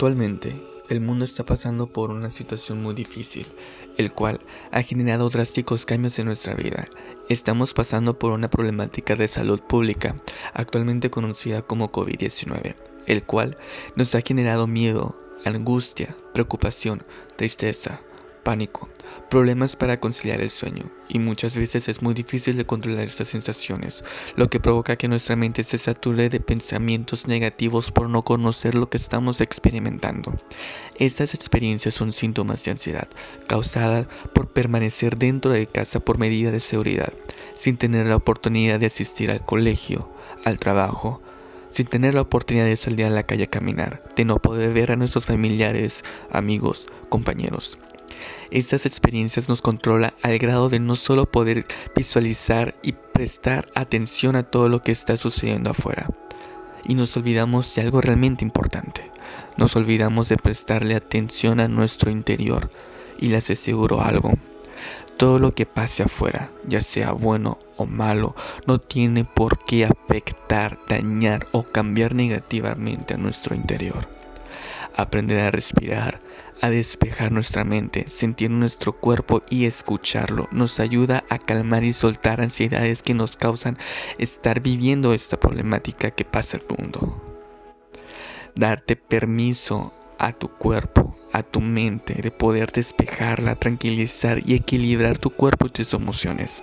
Actualmente, el mundo está pasando por una situación muy difícil, el cual ha generado drásticos cambios en nuestra vida. Estamos pasando por una problemática de salud pública, actualmente conocida como COVID-19, el cual nos ha generado miedo, angustia, preocupación, tristeza, pánico, problemas para conciliar el sueño, y muchas veces es muy difícil de controlar estas sensaciones, lo que provoca que nuestra mente se sature de pensamientos negativos por no conocer lo que estamos experimentando. Estas experiencias son síntomas de ansiedad, causadas por permanecer dentro de casa por medida de seguridad, sin tener la oportunidad de asistir al colegio, al trabajo, sin tener la oportunidad de salir a la calle a caminar, de no poder ver a nuestros familiares, amigos, compañeros. Estas experiencias nos controlan al grado de no solo poder visualizar y prestar atención a todo lo que está sucediendo afuera, y nos olvidamos de algo realmente importante. Nos olvidamos de prestarle atención a nuestro interior y les aseguro algo. Todo lo que pase afuera, ya sea bueno o malo, no tiene por qué afectar, dañar o cambiar negativamente a nuestro interior. Aprender a respirar, a despejar nuestra mente, sentir nuestro cuerpo y escucharlo. Nos ayuda a calmar y soltar ansiedades que nos causan estar viviendo esta problemática que pasa el mundo. Darte permiso a tu cuerpo, a tu mente, de poder despejarla, tranquilizar y equilibrar tu cuerpo y tus emociones.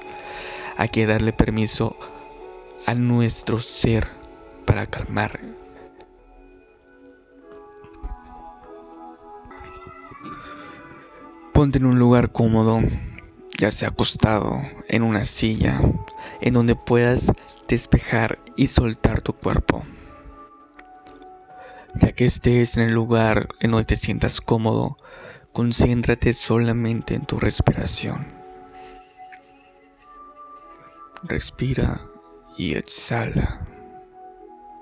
Hay que darle permiso a nuestro ser para calmar Ponte en un lugar cómodo, ya sea acostado, en una silla, en donde puedas despejar y soltar tu cuerpo. Ya que estés en el lugar en donde te sientas cómodo, concéntrate solamente en tu respiración. Respira y exhala.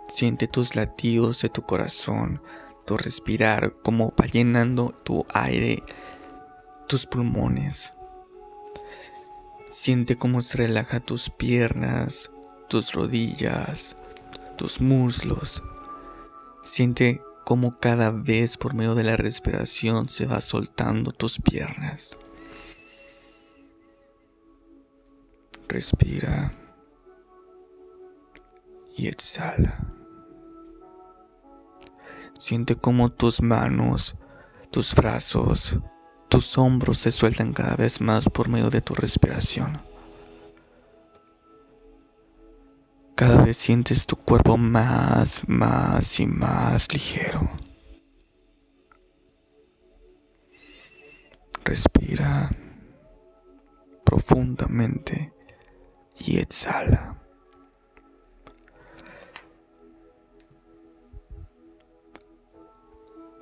Siente tus latidos de tu corazón, tu respirar como va llenando tu aire tus pulmones. Siente cómo se relaja tus piernas, tus rodillas, tus muslos. Siente cómo cada vez por medio de la respiración se va soltando tus piernas. Respira y exhala. Siente cómo tus manos, tus brazos, tus hombros se sueltan cada vez más por medio de tu respiración. Cada vez sientes tu cuerpo más, más y más ligero. Respira profundamente y exhala.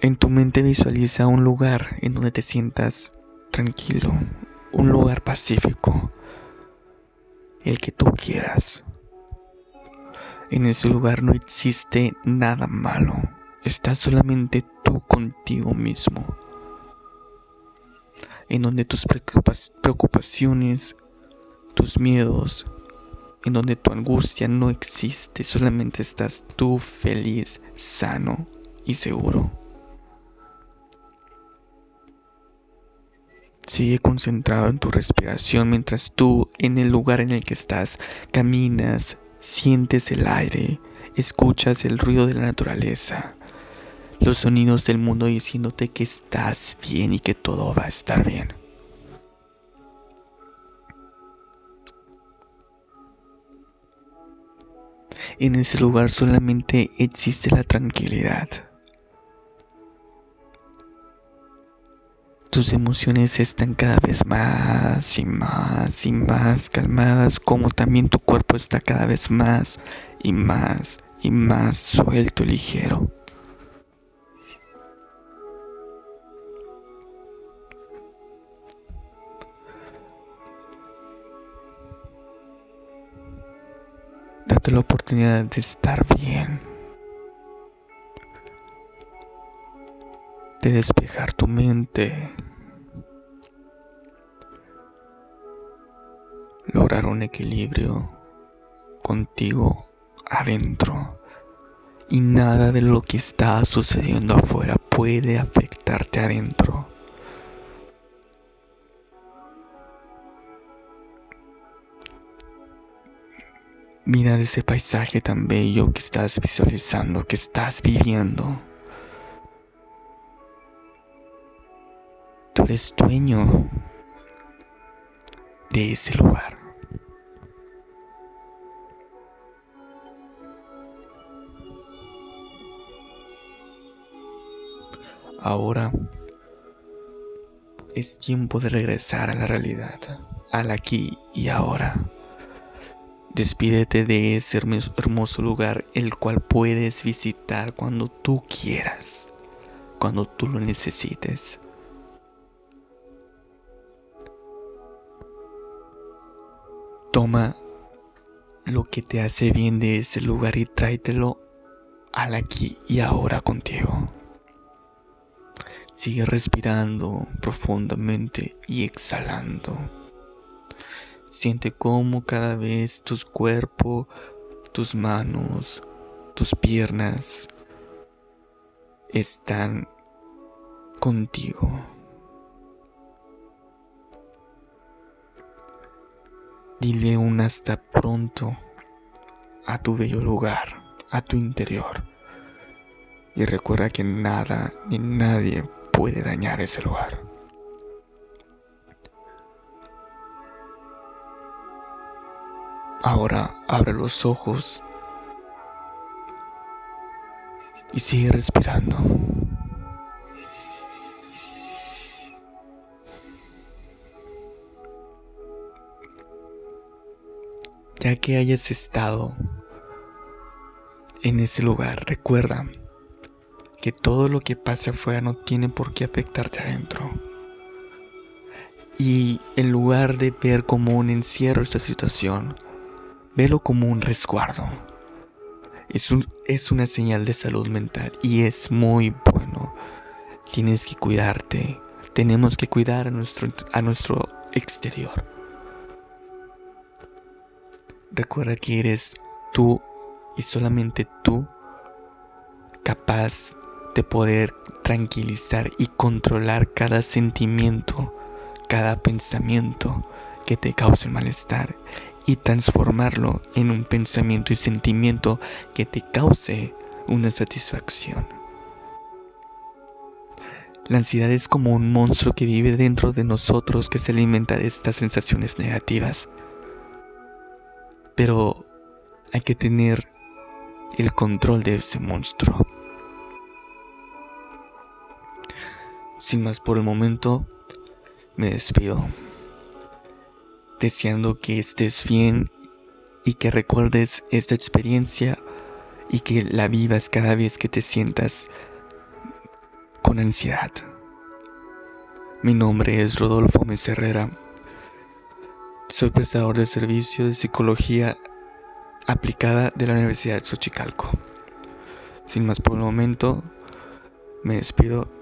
En tu mente visualiza un lugar en donde te sientas tranquilo, un lugar pacífico, el que tú quieras. En ese lugar no existe nada malo, estás solamente tú contigo mismo. En donde tus preocupaciones, tus miedos, en donde tu angustia no existe, solamente estás tú feliz, sano y seguro. Sigue concentrado en tu respiración mientras tú en el lugar en el que estás caminas, sientes el aire, escuchas el ruido de la naturaleza, los sonidos del mundo diciéndote que estás bien y que todo va a estar bien. En ese lugar solamente existe la tranquilidad. Tus emociones están cada vez más y más y más calmadas, como también tu cuerpo está cada vez más y más y más suelto y ligero. Date la oportunidad de estar bien. de despejar tu mente, un equilibrio contigo adentro y nada de lo que está sucediendo afuera puede afectarte adentro. Mira ese paisaje tan bello que estás visualizando, que estás viviendo. Tú eres dueño de ese lugar. Ahora es tiempo de regresar a la realidad, al aquí y ahora. Despídete de ese hermoso lugar el cual puedes visitar cuando tú quieras, cuando tú lo necesites. Toma lo que te hace bien de ese lugar y tráetelo al aquí y ahora contigo. Sigue respirando profundamente y exhalando. Siente cómo cada vez tu cuerpo, tus manos, tus piernas están contigo. Dile un hasta pronto a tu bello lugar, a tu interior. Y recuerda que nada ni nadie puede dañar ese lugar. Ahora abre los ojos y sigue respirando. Ya que hayas estado en ese lugar, recuerda que todo lo que pase afuera no tiene por qué afectarte adentro. Y en lugar de ver como un encierro esta situación, velo como un resguardo. Es, es una señal de salud mental y es muy bueno. Tienes que cuidarte. Tenemos que cuidar a nuestro, a nuestro exterior. Recuerda que eres tú y solamente tú capaz de poder tranquilizar y controlar cada sentimiento, cada pensamiento que te cause malestar y transformarlo en un pensamiento y sentimiento que te cause una satisfacción. La ansiedad es como un monstruo que vive dentro de nosotros que se alimenta de estas sensaciones negativas. Pero hay que tener el control de ese monstruo. Sin más por el momento, me despido. Deseando que estés bien y que recuerdes esta experiencia y que la vivas cada vez que te sientas con ansiedad. Mi nombre es Rodolfo Herrera. Soy prestador de servicio de psicología aplicada de la Universidad de Xochicalco. Sin más por el momento, me despido